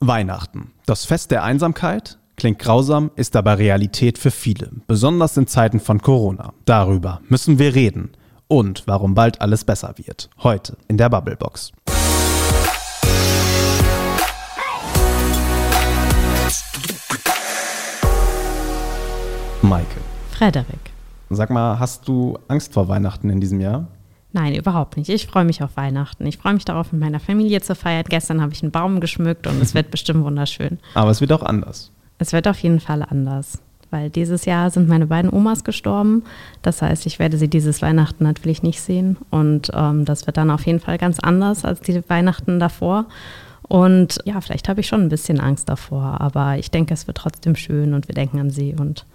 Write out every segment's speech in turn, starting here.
Weihnachten. Das Fest der Einsamkeit? Klingt grausam, ist aber Realität für viele, besonders in Zeiten von Corona. Darüber müssen wir reden. Und warum bald alles besser wird. Heute in der Bubblebox. Maike. Frederik. Sag mal, hast du Angst vor Weihnachten in diesem Jahr? Nein, überhaupt nicht. Ich freue mich auf Weihnachten. Ich freue mich darauf, mit meiner Familie zu feiern. Gestern habe ich einen Baum geschmückt und es wird bestimmt wunderschön. Aber es wird auch anders. Es wird auf jeden Fall anders, weil dieses Jahr sind meine beiden Omas gestorben. Das heißt, ich werde sie dieses Weihnachten natürlich nicht sehen. Und ähm, das wird dann auf jeden Fall ganz anders als die Weihnachten davor. Und ja, vielleicht habe ich schon ein bisschen Angst davor, aber ich denke, es wird trotzdem schön und wir denken an sie. Und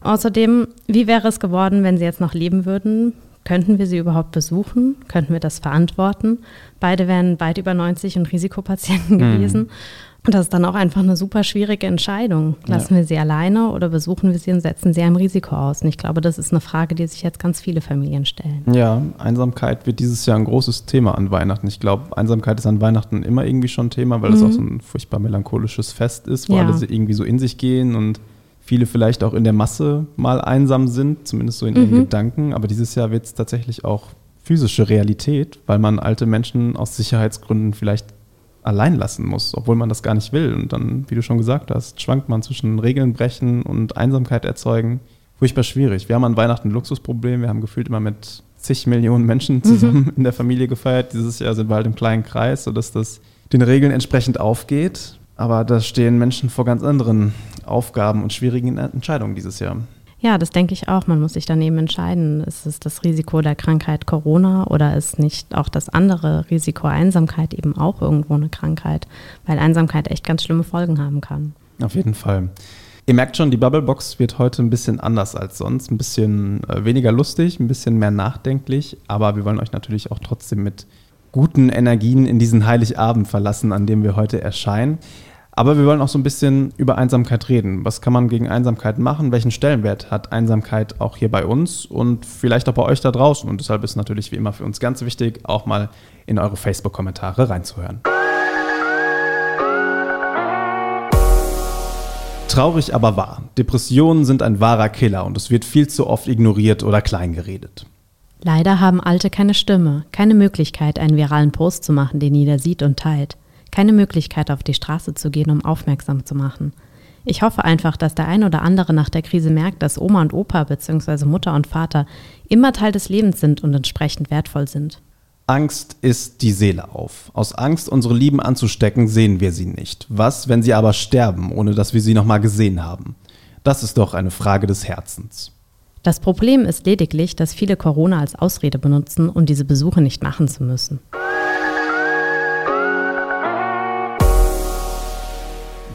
außerdem, wie wäre es geworden, wenn sie jetzt noch leben würden? Könnten wir sie überhaupt besuchen? Könnten wir das verantworten? Beide wären weit über 90 und Risikopatienten mhm. gewesen. Und das ist dann auch einfach eine super schwierige Entscheidung. Lassen ja. wir sie alleine oder besuchen wir sie und setzen sie einem Risiko aus? Und ich glaube, das ist eine Frage, die sich jetzt ganz viele Familien stellen. Ja, Einsamkeit wird dieses Jahr ein großes Thema an Weihnachten. Ich glaube, Einsamkeit ist an Weihnachten immer irgendwie schon ein Thema, weil es mhm. auch so ein furchtbar melancholisches Fest ist, wo ja. alle irgendwie so in sich gehen und viele vielleicht auch in der Masse mal einsam sind, zumindest so in ihren mhm. Gedanken. Aber dieses Jahr wird es tatsächlich auch physische Realität, weil man alte Menschen aus Sicherheitsgründen vielleicht allein lassen muss, obwohl man das gar nicht will. Und dann, wie du schon gesagt hast, schwankt man zwischen Regeln brechen und Einsamkeit erzeugen. Furchtbar schwierig. Wir haben an Weihnachten ein Luxusproblem. Wir haben gefühlt immer mit zig Millionen Menschen zusammen mhm. in der Familie gefeiert. Dieses Jahr sind wir halt im kleinen Kreis, sodass das den Regeln entsprechend aufgeht. Aber da stehen Menschen vor ganz anderen Aufgaben und schwierigen Entscheidungen dieses Jahr. Ja, das denke ich auch. Man muss sich daneben entscheiden, ist es das Risiko der Krankheit Corona oder ist nicht auch das andere Risiko Einsamkeit eben auch irgendwo eine Krankheit, weil Einsamkeit echt ganz schlimme Folgen haben kann. Auf jeden Fall. Ihr merkt schon, die Bubblebox wird heute ein bisschen anders als sonst, ein bisschen äh, weniger lustig, ein bisschen mehr nachdenklich, aber wir wollen euch natürlich auch trotzdem mit guten Energien in diesen Heiligabend verlassen, an dem wir heute erscheinen. Aber wir wollen auch so ein bisschen über Einsamkeit reden. Was kann man gegen Einsamkeit machen? Welchen Stellenwert hat Einsamkeit auch hier bei uns und vielleicht auch bei euch da draußen? Und deshalb ist natürlich wie immer für uns ganz wichtig, auch mal in eure Facebook-Kommentare reinzuhören. Traurig aber wahr. Depressionen sind ein wahrer Killer und es wird viel zu oft ignoriert oder kleingeredet. Leider haben Alte keine Stimme, keine Möglichkeit, einen viralen Post zu machen, den jeder sieht und teilt keine Möglichkeit, auf die Straße zu gehen, um aufmerksam zu machen. Ich hoffe einfach, dass der ein oder andere nach der Krise merkt, dass Oma und Opa bzw. Mutter und Vater immer Teil des Lebens sind und entsprechend wertvoll sind. Angst ist die Seele auf. Aus Angst, unsere Lieben anzustecken, sehen wir sie nicht. Was, wenn sie aber sterben, ohne dass wir sie nochmal gesehen haben? Das ist doch eine Frage des Herzens. Das Problem ist lediglich, dass viele Corona als Ausrede benutzen, um diese Besuche nicht machen zu müssen.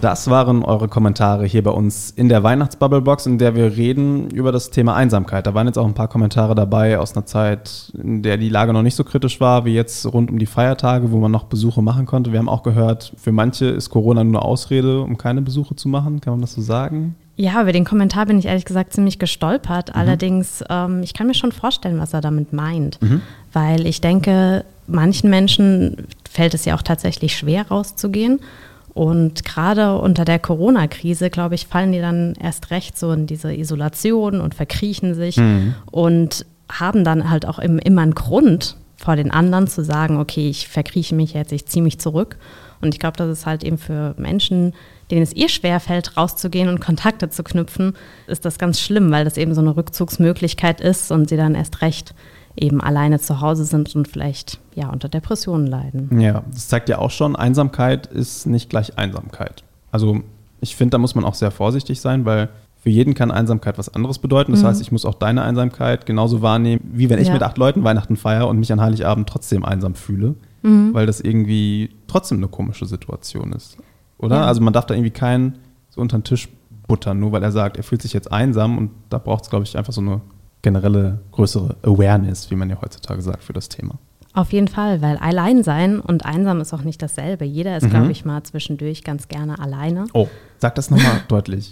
Das waren eure Kommentare hier bei uns in der Weihnachtsbubblebox, in der wir reden über das Thema Einsamkeit. Da waren jetzt auch ein paar Kommentare dabei aus einer Zeit, in der die Lage noch nicht so kritisch war, wie jetzt rund um die Feiertage, wo man noch Besuche machen konnte. Wir haben auch gehört, für manche ist Corona nur eine Ausrede, um keine Besuche zu machen. Kann man das so sagen? Ja, über den Kommentar bin ich ehrlich gesagt ziemlich gestolpert. Mhm. Allerdings, ähm, ich kann mir schon vorstellen, was er damit meint. Mhm. Weil ich denke, manchen Menschen fällt es ja auch tatsächlich schwer rauszugehen. Und gerade unter der Corona-Krise, glaube ich, fallen die dann erst recht so in diese Isolation und verkriechen sich mhm. und haben dann halt auch immer einen Grund vor den anderen zu sagen, okay, ich verkrieche mich jetzt, ich ziehe mich zurück. Und ich glaube, das ist halt eben für Menschen, denen es ihr schwer fällt, rauszugehen und Kontakte zu knüpfen, ist das ganz schlimm, weil das eben so eine Rückzugsmöglichkeit ist und sie dann erst recht eben alleine zu Hause sind und vielleicht ja unter Depressionen leiden. Ja, das zeigt ja auch schon, Einsamkeit ist nicht gleich Einsamkeit. Also ich finde, da muss man auch sehr vorsichtig sein, weil für jeden kann Einsamkeit was anderes bedeuten. Das mhm. heißt, ich muss auch deine Einsamkeit genauso wahrnehmen, wie wenn ich ja. mit acht Leuten Weihnachten feiere und mich an Heiligabend trotzdem einsam fühle, mhm. weil das irgendwie trotzdem eine komische Situation ist. Oder? Ja. Also man darf da irgendwie keinen so unter den Tisch buttern, nur weil er sagt, er fühlt sich jetzt einsam und da braucht es, glaube ich, einfach so eine generelle größere Awareness, wie man ja heutzutage sagt, für das Thema. Auf jeden Fall, weil allein sein und einsam ist auch nicht dasselbe. Jeder ist, mhm. glaube ich, mal zwischendurch ganz gerne alleine. Oh, sag das nochmal deutlich.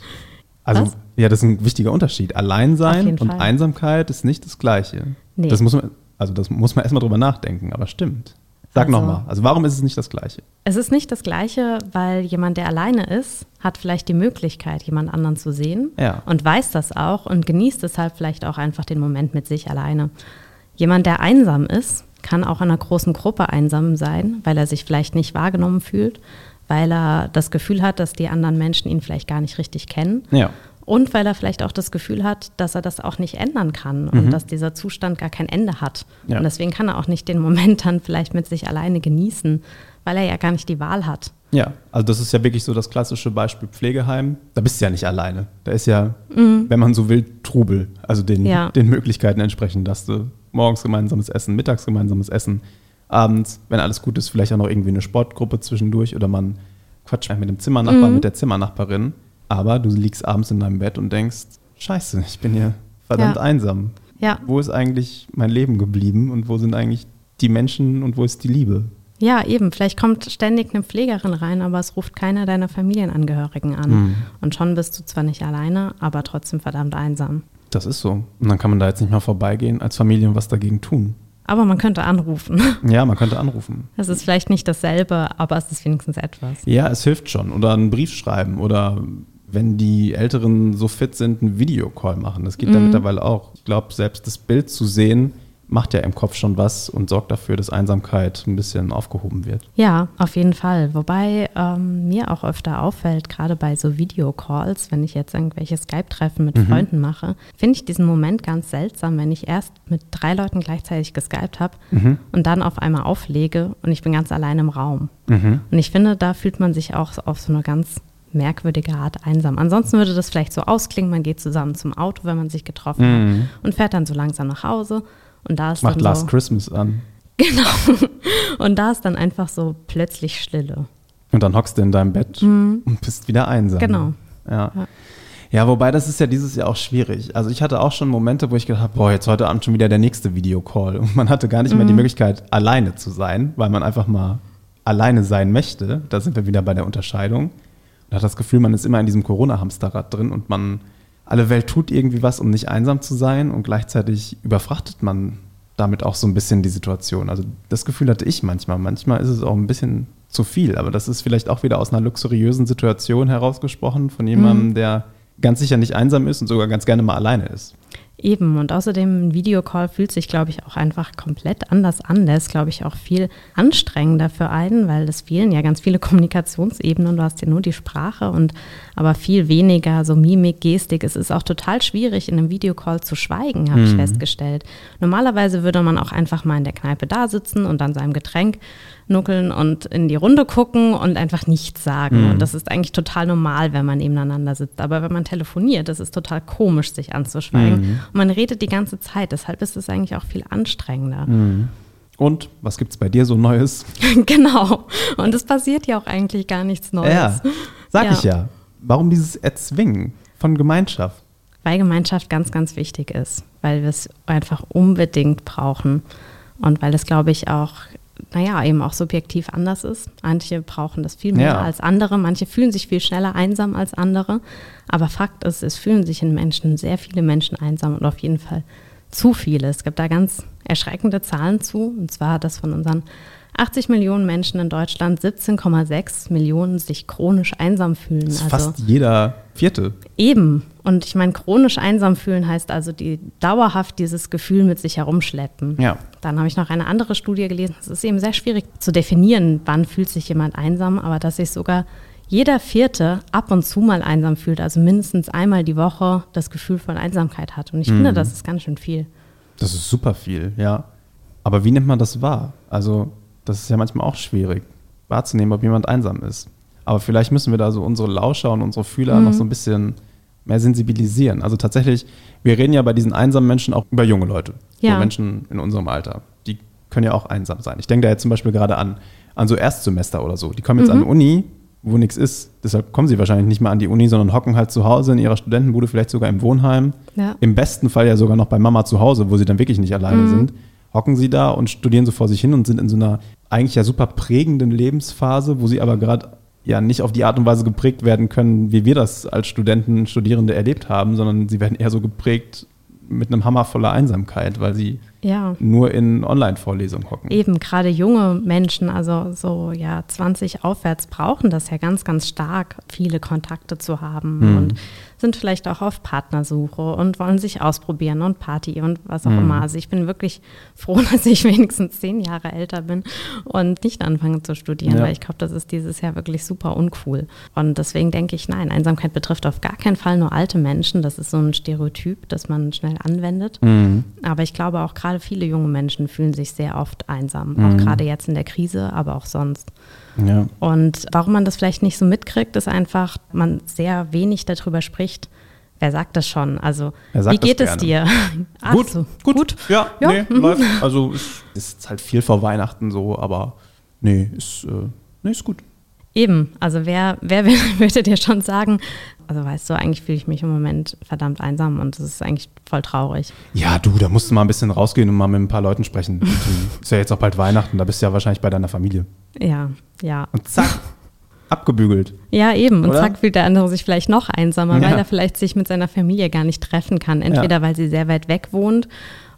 Also, Was? ja, das ist ein wichtiger Unterschied. Alleinsein und Fall. Einsamkeit ist nicht das Gleiche. Nee. Das muss man, also das muss man erstmal drüber nachdenken, aber stimmt. Sag also, nochmal, also warum ist es nicht das Gleiche? Es ist nicht das Gleiche, weil jemand, der alleine ist, hat vielleicht die Möglichkeit, jemand anderen zu sehen ja. und weiß das auch und genießt deshalb vielleicht auch einfach den Moment mit sich alleine. Jemand, der einsam ist, kann auch in einer großen Gruppe einsam sein, weil er sich vielleicht nicht wahrgenommen fühlt, weil er das Gefühl hat, dass die anderen Menschen ihn vielleicht gar nicht richtig kennen. Ja. Und weil er vielleicht auch das Gefühl hat, dass er das auch nicht ändern kann und mhm. dass dieser Zustand gar kein Ende hat. Ja. Und deswegen kann er auch nicht den Moment dann vielleicht mit sich alleine genießen, weil er ja gar nicht die Wahl hat. Ja, also das ist ja wirklich so das klassische Beispiel Pflegeheim. Da bist du ja nicht alleine. Da ist ja, mhm. wenn man so will, Trubel. Also den, ja. den Möglichkeiten entsprechend, dass du morgens gemeinsames Essen, mittags gemeinsames Essen, abends, wenn alles gut ist, vielleicht auch noch irgendwie eine Sportgruppe zwischendurch oder man quatscht mit dem Zimmernachbar, mhm. mit der Zimmernachbarin. Aber du liegst abends in deinem Bett und denkst, scheiße, ich bin hier verdammt ja. einsam. Ja. Wo ist eigentlich mein Leben geblieben und wo sind eigentlich die Menschen und wo ist die Liebe? Ja, eben. Vielleicht kommt ständig eine Pflegerin rein, aber es ruft keiner deiner Familienangehörigen an. Mhm. Und schon bist du zwar nicht alleine, aber trotzdem verdammt einsam. Das ist so. Und dann kann man da jetzt nicht mal vorbeigehen als Familie und was dagegen tun. Aber man könnte anrufen. Ja, man könnte anrufen. Es ist vielleicht nicht dasselbe, aber es ist wenigstens etwas. Ja, es hilft schon. Oder einen Brief schreiben oder wenn die Älteren so fit sind, einen Videocall machen. Das geht mhm. da mittlerweile auch. Ich glaube, selbst das Bild zu sehen, macht ja im Kopf schon was und sorgt dafür, dass Einsamkeit ein bisschen aufgehoben wird. Ja, auf jeden Fall. Wobei ähm, mir auch öfter auffällt, gerade bei so Videocalls, wenn ich jetzt irgendwelche Skype-Treffen mit mhm. Freunden mache, finde ich diesen Moment ganz seltsam, wenn ich erst mit drei Leuten gleichzeitig geskypt habe mhm. und dann auf einmal auflege und ich bin ganz allein im Raum. Mhm. Und ich finde, da fühlt man sich auch auf so eine ganz merkwürdige Art einsam. Ansonsten würde das vielleicht so ausklingen, man geht zusammen zum Auto, wenn man sich getroffen mhm. hat und fährt dann so langsam nach Hause und da ist Macht dann Last so, Christmas an. Genau. Und da ist dann einfach so plötzlich Stille. Und dann hockst du in deinem Bett mhm. und bist wieder einsam. Genau. Ja. ja. ja. wobei das ist ja dieses Jahr auch schwierig. Also ich hatte auch schon Momente, wo ich gedacht habe, boah, jetzt heute Abend schon wieder der nächste Videocall. Und man hatte gar nicht mhm. mehr die mhm. Möglichkeit, alleine zu sein, weil man einfach mal alleine sein möchte. Da sind wir wieder bei der Unterscheidung. Und hat das Gefühl, man ist immer in diesem Corona-Hamsterrad drin und man alle Welt tut irgendwie was, um nicht einsam zu sein und gleichzeitig überfrachtet man damit auch so ein bisschen die Situation. Also das Gefühl hatte ich manchmal. Manchmal ist es auch ein bisschen zu viel, aber das ist vielleicht auch wieder aus einer luxuriösen Situation herausgesprochen von jemandem, mhm. der ganz sicher nicht einsam ist und sogar ganz gerne mal alleine ist. Eben, und außerdem ein Videocall fühlt sich, glaube ich, auch einfach komplett anders an. Der ist, glaube ich, auch viel anstrengender für einen, weil es fehlen ja ganz viele Kommunikationsebenen. Du hast ja nur die Sprache und aber viel weniger so Mimik, Gestik. Es ist auch total schwierig, in einem Videocall zu schweigen, habe mhm. ich festgestellt. Normalerweise würde man auch einfach mal in der Kneipe da sitzen und an seinem Getränk nuckeln und in die Runde gucken und einfach nichts sagen. Mhm. Und das ist eigentlich total normal, wenn man nebeneinander sitzt. Aber wenn man telefoniert, das ist total komisch, sich anzuschweigen. Mhm. Und man redet die ganze Zeit. Deshalb ist es eigentlich auch viel anstrengender. Mhm. Und was gibt es bei dir so Neues? genau. Und es passiert ja auch eigentlich gar nichts Neues. Ja, sag ja. ich ja. Warum dieses Erzwingen von Gemeinschaft? Weil Gemeinschaft ganz, ganz wichtig ist. Weil wir es einfach unbedingt brauchen. Und weil es, glaube ich, auch naja, eben auch subjektiv anders ist. Manche brauchen das viel mehr ja. als andere, manche fühlen sich viel schneller einsam als andere. Aber Fakt ist, es fühlen sich in Menschen, sehr viele Menschen einsam und auf jeden Fall zu viele. Es gibt da ganz erschreckende Zahlen zu, und zwar das von unseren 80 Millionen Menschen in Deutschland, 17,6 Millionen sich chronisch einsam fühlen. Das ist also fast jeder Vierte. Eben. Und ich meine, chronisch einsam fühlen heißt also die dauerhaft dieses Gefühl mit sich herumschleppen. Ja. Dann habe ich noch eine andere Studie gelesen. Es ist eben sehr schwierig zu definieren, wann fühlt sich jemand einsam, aber dass sich sogar jeder Vierte ab und zu mal einsam fühlt, also mindestens einmal die Woche das Gefühl von Einsamkeit hat. Und ich mhm. finde, das ist ganz schön viel. Das ist super viel, ja. Aber wie nimmt man das wahr? Also das ist ja manchmal auch schwierig, wahrzunehmen, ob jemand einsam ist. Aber vielleicht müssen wir da so unsere Lauscher und unsere Fühler mhm. noch so ein bisschen mehr sensibilisieren. Also tatsächlich, wir reden ja bei diesen einsamen Menschen auch über junge Leute. Ja. So Menschen in unserem Alter. Die können ja auch einsam sein. Ich denke da jetzt zum Beispiel gerade an, an so Erstsemester oder so. Die kommen jetzt mhm. an die Uni, wo nichts ist. Deshalb kommen sie wahrscheinlich nicht mal an die Uni, sondern hocken halt zu Hause in ihrer Studentenbude, vielleicht sogar im Wohnheim. Ja. Im besten Fall ja sogar noch bei Mama zu Hause, wo sie dann wirklich nicht alleine mhm. sind hocken sie da und studieren so vor sich hin und sind in so einer eigentlich ja super prägenden Lebensphase, wo sie aber gerade ja nicht auf die Art und Weise geprägt werden können, wie wir das als Studenten, Studierende erlebt haben, sondern sie werden eher so geprägt mit einem Hammer voller Einsamkeit, weil sie ja. nur in Online-Vorlesungen hocken. Eben, gerade junge Menschen, also so ja 20 aufwärts, brauchen das ja ganz, ganz stark, viele Kontakte zu haben mhm. und sind vielleicht auch auf Partnersuche und wollen sich ausprobieren und Party und was auch mhm. immer. Also ich bin wirklich froh, dass ich wenigstens zehn Jahre älter bin und nicht anfange zu studieren, ja. weil ich glaube, das ist dieses Jahr wirklich super uncool. Und deswegen denke ich, nein, Einsamkeit betrifft auf gar keinen Fall nur alte Menschen. Das ist so ein Stereotyp, das man schnell anwendet. Mhm. Aber ich glaube auch gerade viele junge Menschen fühlen sich sehr oft einsam, mhm. auch gerade jetzt in der Krise, aber auch sonst. Ja. Und warum man das vielleicht nicht so mitkriegt, ist einfach, man sehr wenig darüber spricht. Wer sagt das schon? Also, wie geht es dir? Ach gut, so. gut, gut. Ja, ja. Nee, mhm. läuft. Also, es ist halt viel vor Weihnachten so, aber nee, ist, äh, nee, ist gut. Eben, also wer, wer würde dir schon sagen, also weißt du, eigentlich fühle ich mich im Moment verdammt einsam und das ist eigentlich voll traurig. Ja, du, da musst du mal ein bisschen rausgehen und mal mit ein paar Leuten sprechen. ist ja jetzt auch bald Weihnachten, da bist du ja wahrscheinlich bei deiner Familie. Ja, ja. Und zack, abgebügelt. Ja, eben. Und Oder? zack fühlt der andere sich vielleicht noch einsamer, ja. weil er vielleicht sich mit seiner Familie gar nicht treffen kann. Entweder ja. weil sie sehr weit weg wohnt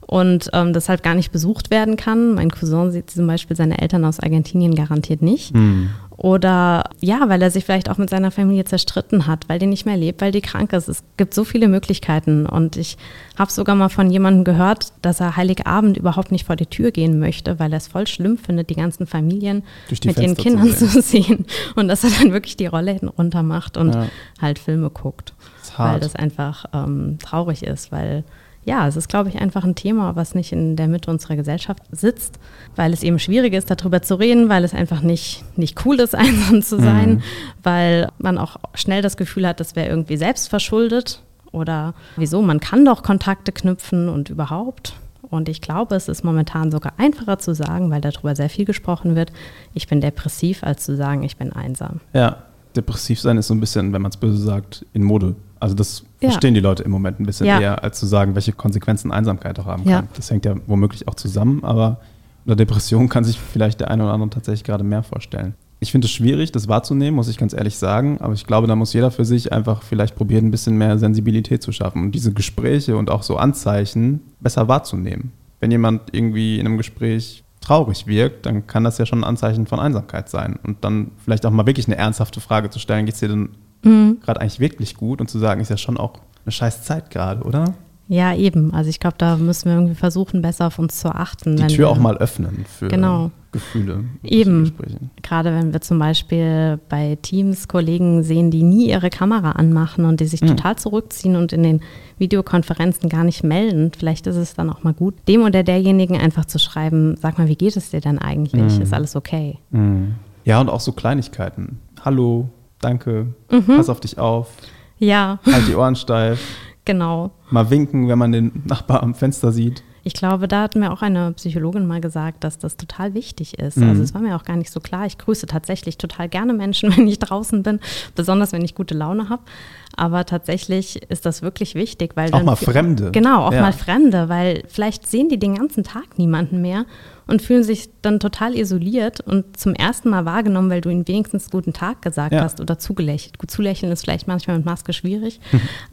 und ähm, deshalb gar nicht besucht werden kann. Mein Cousin sieht zum Beispiel seine Eltern aus Argentinien garantiert nicht. Mhm. Oder ja, weil er sich vielleicht auch mit seiner Familie zerstritten hat, weil die nicht mehr lebt, weil die krank ist. Es gibt so viele Möglichkeiten. Und ich habe sogar mal von jemandem gehört, dass er Heiligabend überhaupt nicht vor die Tür gehen möchte, weil er es voll schlimm findet, die ganzen Familien die mit ihren Kindern zu sehen. zu sehen. Und dass er dann wirklich die Rolle runter macht und ja. halt Filme guckt. Weil das einfach ähm, traurig ist, weil ja, es ist, glaube ich, einfach ein Thema, was nicht in der Mitte unserer Gesellschaft sitzt, weil es eben schwierig ist, darüber zu reden, weil es einfach nicht, nicht cool ist, einsam zu sein, mhm. weil man auch schnell das Gefühl hat, das wäre irgendwie selbst verschuldet oder wieso, man kann doch Kontakte knüpfen und überhaupt. Und ich glaube, es ist momentan sogar einfacher zu sagen, weil darüber sehr viel gesprochen wird, ich bin depressiv, als zu sagen, ich bin einsam. Ja, depressiv sein ist so ein bisschen, wenn man es böse sagt, in Mode. Also das ja. verstehen die Leute im Moment ein bisschen ja. eher, als zu sagen, welche Konsequenzen Einsamkeit auch haben kann. Ja. Das hängt ja womöglich auch zusammen, aber unter Depression kann sich vielleicht der eine oder andere tatsächlich gerade mehr vorstellen. Ich finde es schwierig, das wahrzunehmen, muss ich ganz ehrlich sagen, aber ich glaube, da muss jeder für sich einfach vielleicht probieren, ein bisschen mehr Sensibilität zu schaffen und diese Gespräche und auch so Anzeichen besser wahrzunehmen. Wenn jemand irgendwie in einem Gespräch traurig wirkt, dann kann das ja schon ein Anzeichen von Einsamkeit sein. Und dann vielleicht auch mal wirklich eine ernsthafte Frage zu stellen, geht es dir denn mhm. gerade eigentlich wirklich gut und zu sagen, ist ja schon auch eine scheiß Zeit gerade, oder? Ja, eben. Also ich glaube, da müssen wir irgendwie versuchen, besser auf uns zu achten. Die Tür auch mal öffnen für genau. Gefühle. Eben. Gerade wenn wir zum Beispiel bei Teams Kollegen sehen, die nie ihre Kamera anmachen und die sich mhm. total zurückziehen und in den Videokonferenzen gar nicht melden. Vielleicht ist es dann auch mal gut, dem oder derjenigen einfach zu schreiben, sag mal, wie geht es dir denn eigentlich? Mhm. Ist alles okay? Mhm. Ja, und auch so Kleinigkeiten. Hallo, danke, mhm. pass auf dich auf. Ja. Halt die Ohren steif. Genau. Mal winken, wenn man den Nachbar am Fenster sieht. Ich glaube, da hat mir auch eine Psychologin mal gesagt, dass das total wichtig ist. Mhm. Also es war mir auch gar nicht so klar. Ich grüße tatsächlich total gerne Menschen, wenn ich draußen bin, besonders wenn ich gute Laune habe. Aber tatsächlich ist das wirklich wichtig, weil auch mal Fremde. Genau, auch ja. mal Fremde, weil vielleicht sehen die den ganzen Tag niemanden mehr und fühlen sich dann total isoliert und zum ersten Mal wahrgenommen, weil du ihnen wenigstens guten Tag gesagt ja. hast oder zugelächelt. Gut, zulächeln ist vielleicht manchmal mit Maske schwierig,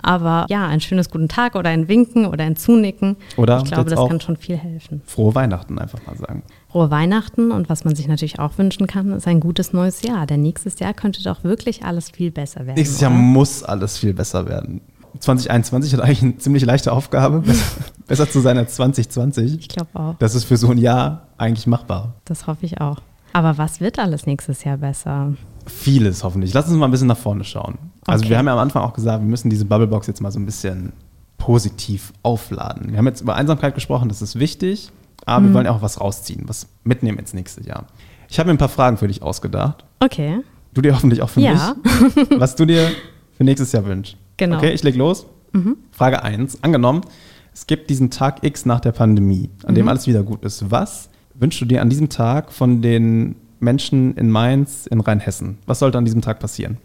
aber ja, ein schönes guten Tag oder ein Winken oder ein Zunicken. Oder ich glaube, das kann schon viel helfen. Frohe Weihnachten einfach mal sagen. Frohe Weihnachten und was man sich natürlich auch wünschen kann, ist ein gutes neues Jahr. Denn nächstes Jahr könnte doch wirklich alles viel besser werden. Nächstes oder? Jahr muss alles viel besser werden. 2021 hat eigentlich eine ziemlich leichte Aufgabe, besser, besser zu sein als 2020. Ich glaube auch. Das ist für so ein Jahr eigentlich machbar. Das hoffe ich auch. Aber was wird alles nächstes Jahr besser? Vieles hoffentlich. Lass uns mal ein bisschen nach vorne schauen. Also okay. wir haben ja am Anfang auch gesagt, wir müssen diese Bubblebox jetzt mal so ein bisschen positiv aufladen. Wir haben jetzt über Einsamkeit gesprochen, das ist wichtig, aber mhm. wir wollen auch was rausziehen, was mitnehmen ins nächste Jahr. Ich habe mir ein paar Fragen für dich ausgedacht. Okay. Du dir hoffentlich auch für ja. mich. Was du dir für nächstes Jahr wünschst. Genau. Okay, ich leg los. Mhm. Frage 1. Angenommen, es gibt diesen Tag X nach der Pandemie, an mhm. dem alles wieder gut ist. Was wünschst du dir an diesem Tag von den Menschen in Mainz, in Rheinhessen? Was sollte an diesem Tag passieren?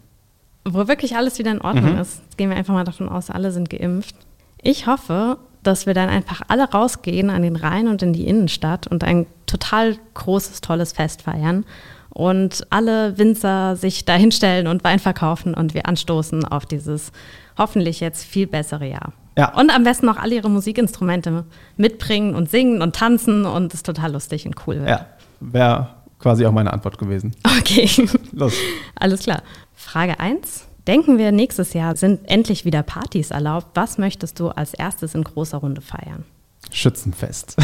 Wo wirklich alles wieder in Ordnung mhm. ist. Jetzt gehen wir einfach mal davon aus, alle sind geimpft. Ich hoffe, dass wir dann einfach alle rausgehen an den Rhein und in die Innenstadt und ein total großes, tolles Fest feiern und alle Winzer sich dahinstellen und Wein verkaufen und wir anstoßen auf dieses hoffentlich jetzt viel bessere Jahr. Ja. Und am besten noch alle ihre Musikinstrumente mitbringen und singen und tanzen und es total lustig und cool wird. Ja, wäre quasi auch meine Antwort gewesen. Okay. Los. Alles klar. Frage 1. Denken wir, nächstes Jahr sind endlich wieder Partys erlaubt. Was möchtest du als erstes in großer Runde feiern? Schützenfest.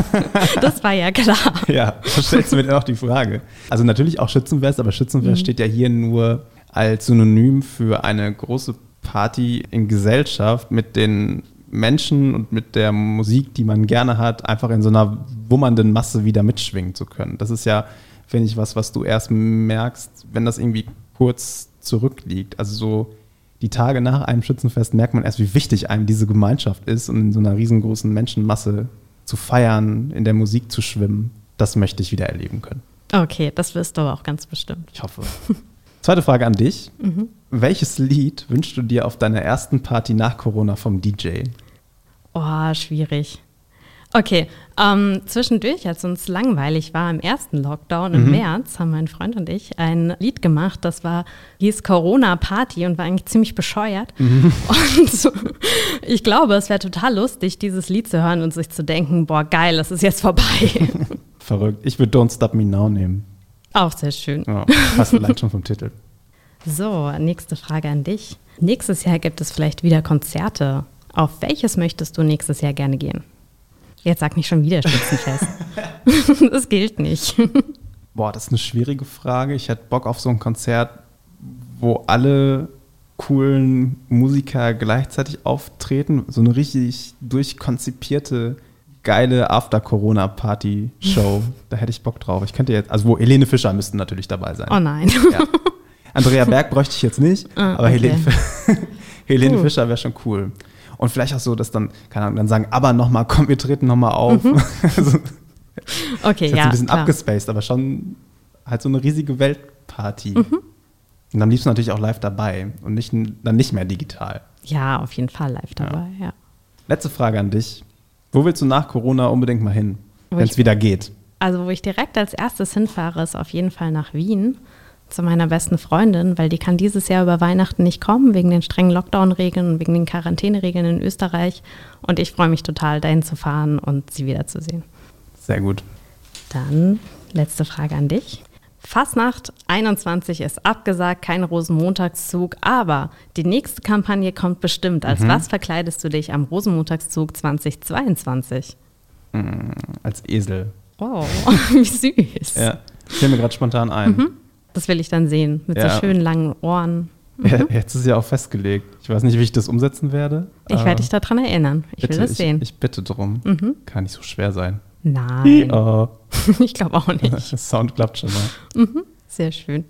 das war ja klar. Ja, da stellst du mir dann auch die Frage. Also natürlich auch Schützenfest, aber Schützenfest mhm. steht ja hier nur als Synonym für eine große Party in Gesellschaft mit den Menschen und mit der Musik, die man gerne hat, einfach in so einer wummernden Masse wieder mitschwingen zu können. Das ist ja, finde ich, was, was du erst merkst, wenn das irgendwie kurz zurückliegt. Also so die Tage nach einem Schützenfest merkt man erst, wie wichtig einem diese Gemeinschaft ist und in so einer riesengroßen Menschenmasse zu feiern, in der Musik zu schwimmen. Das möchte ich wieder erleben können. Okay, das wirst du aber auch ganz bestimmt. Ich hoffe. Zweite Frage an dich. Mhm. Welches Lied wünschst du dir auf deiner ersten Party nach Corona vom DJ? Oh, schwierig. Okay, ähm, zwischendurch, als uns langweilig war im ersten Lockdown im mhm. März, haben mein Freund und ich ein Lied gemacht, das war, hieß Corona Party und war eigentlich ziemlich bescheuert. Mhm. Und so, ich glaube, es wäre total lustig, dieses Lied zu hören und sich zu denken, boah, geil, das ist jetzt vorbei. Verrückt. Ich würde Don't Stop Me Now nehmen. Auch sehr schön. Ja, hast vielleicht schon vom Titel. So, nächste Frage an dich. Nächstes Jahr gibt es vielleicht wieder Konzerte. Auf welches möchtest du nächstes Jahr gerne gehen? Jetzt sag nicht schon wieder Spitzenfest. das gilt nicht. Boah, das ist eine schwierige Frage. Ich hätte Bock auf so ein Konzert, wo alle coolen Musiker gleichzeitig auftreten. So eine richtig durchkonzipierte, geile After-Corona-Party-Show. da hätte ich Bock drauf. Ich könnte jetzt, also wo Helene Fischer müssten natürlich dabei sein. Oh nein. Ja. Andrea Berg bräuchte ich jetzt nicht, ah, aber okay. Helene, Helene uh. Fischer wäre schon cool. Und vielleicht auch so, dass dann, keine Ahnung, dann sagen, aber nochmal, komm, wir treten nochmal auf. Mhm. also, okay, ist ja. ein bisschen klar. abgespaced, aber schon halt so eine riesige Weltparty. Mhm. Und am liebsten natürlich auch live dabei und nicht, dann nicht mehr digital. Ja, auf jeden Fall live dabei, ja. ja. Letzte Frage an dich. Wo willst du nach Corona unbedingt mal hin, wenn es wieder geht? Also, wo ich direkt als erstes hinfahre, ist auf jeden Fall nach Wien zu meiner besten Freundin, weil die kann dieses Jahr über Weihnachten nicht kommen, wegen den strengen Lockdown-Regeln und wegen den Quarantäneregeln in Österreich. Und ich freue mich total, dahin zu fahren und sie wiederzusehen. Sehr gut. Dann letzte Frage an dich. Fastnacht 21 ist abgesagt, kein Rosenmontagszug, aber die nächste Kampagne kommt bestimmt. Als mhm. was verkleidest du dich am Rosenmontagszug 2022? Mhm, als Esel. Oh, wie süß. Ja, ich fällt mir gerade spontan ein. Mhm. Das will ich dann sehen, mit ja. so schönen langen Ohren. Mhm. Ja, jetzt ist ja auch festgelegt. Ich weiß nicht, wie ich das umsetzen werde. Ich werde dich daran erinnern. Ich bitte, will das sehen. Ich bitte drum. Mhm. Kann nicht so schwer sein. Nein. Oh. ich glaube auch nicht. Sound klappt schon mal. Mhm. Sehr schön.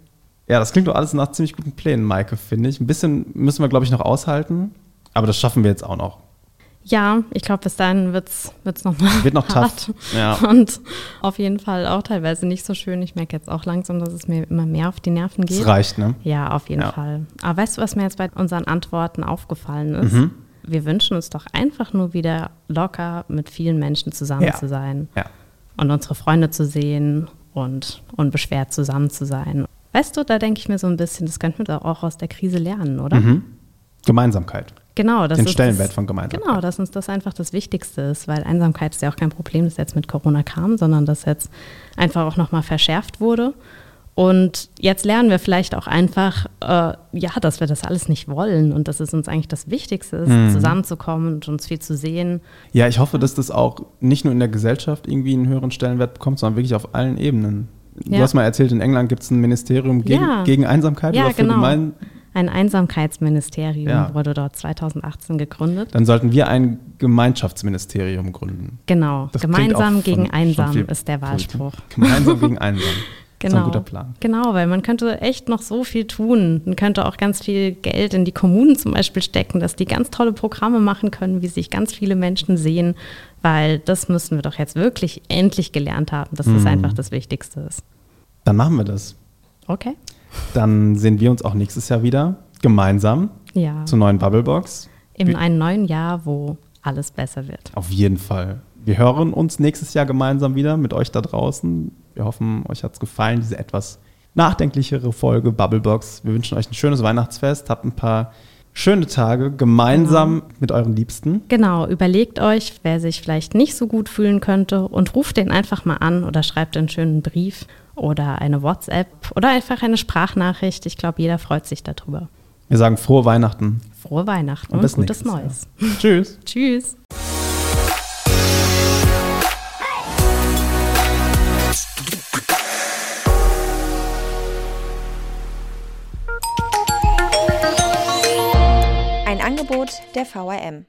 Ja, das klingt doch alles nach ziemlich guten Plänen, Maike, finde ich. Ein bisschen müssen wir, glaube ich, noch aushalten. Aber das schaffen wir jetzt auch noch. Ja, ich glaube, bis dahin wird es noch mal Wird noch hart. tough. Ja. Und auf jeden Fall auch teilweise nicht so schön. Ich merke jetzt auch langsam, dass es mir immer mehr auf die Nerven geht. Es reicht, ne? Ja, auf jeden ja. Fall. Aber weißt du, was mir jetzt bei unseren Antworten aufgefallen ist? Mhm. Wir wünschen uns doch einfach nur wieder locker mit vielen Menschen zusammen ja. zu sein. Ja. Und unsere Freunde zu sehen und unbeschwert zusammen zu sein. Weißt du, da denke ich mir so ein bisschen, das könnten wir doch auch aus der Krise lernen, oder? Mhm. Gemeinsamkeit. Genau, das den Stellenwert das, von Gemeinsamkeit. Genau, dass uns das einfach das Wichtigste ist, weil Einsamkeit ist ja auch kein Problem, das jetzt mit Corona kam, sondern das jetzt einfach auch nochmal verschärft wurde. Und jetzt lernen wir vielleicht auch einfach, äh, ja, dass wir das alles nicht wollen und dass es uns eigentlich das Wichtigste ist, mhm. zusammenzukommen und uns viel zu sehen. Ja, ich hoffe, dass das auch nicht nur in der Gesellschaft irgendwie einen höheren Stellenwert bekommt, sondern wirklich auf allen Ebenen. Du hast mal erzählt, in England gibt es ein Ministerium gegen, ja. gegen Einsamkeit ja, oder für genau. Gemein ein Einsamkeitsministerium ja. wurde dort 2018 gegründet. Dann sollten wir ein Gemeinschaftsministerium gründen. Genau, das gemeinsam gegen einsam ist der Wahlspruch. Gemeinsam gegen einsam. Genau. Das ist ein guter Plan. Genau, weil man könnte echt noch so viel tun. Man könnte auch ganz viel Geld in die Kommunen zum Beispiel stecken, dass die ganz tolle Programme machen können, wie sich ganz viele Menschen sehen, weil das müssen wir doch jetzt wirklich endlich gelernt haben, dass das mhm. einfach das Wichtigste ist. Dann machen wir das. Okay. Dann sehen wir uns auch nächstes Jahr wieder gemeinsam ja. zur neuen Bubblebox. In einem neuen Jahr, wo alles besser wird. Auf jeden Fall. Wir hören uns nächstes Jahr gemeinsam wieder mit euch da draußen. Wir hoffen, euch hat es gefallen, diese etwas nachdenklichere Folge Bubblebox. Wir wünschen euch ein schönes Weihnachtsfest, habt ein paar schöne Tage gemeinsam genau. mit euren Liebsten. Genau, überlegt euch, wer sich vielleicht nicht so gut fühlen könnte und ruft den einfach mal an oder schreibt einen schönen Brief oder eine WhatsApp oder einfach eine Sprachnachricht. Ich glaube, jeder freut sich darüber. Wir sagen frohe Weihnachten. Frohe Weihnachten und, und gutes Neues. Tschüss. Tschüss. Ein Angebot der VRM.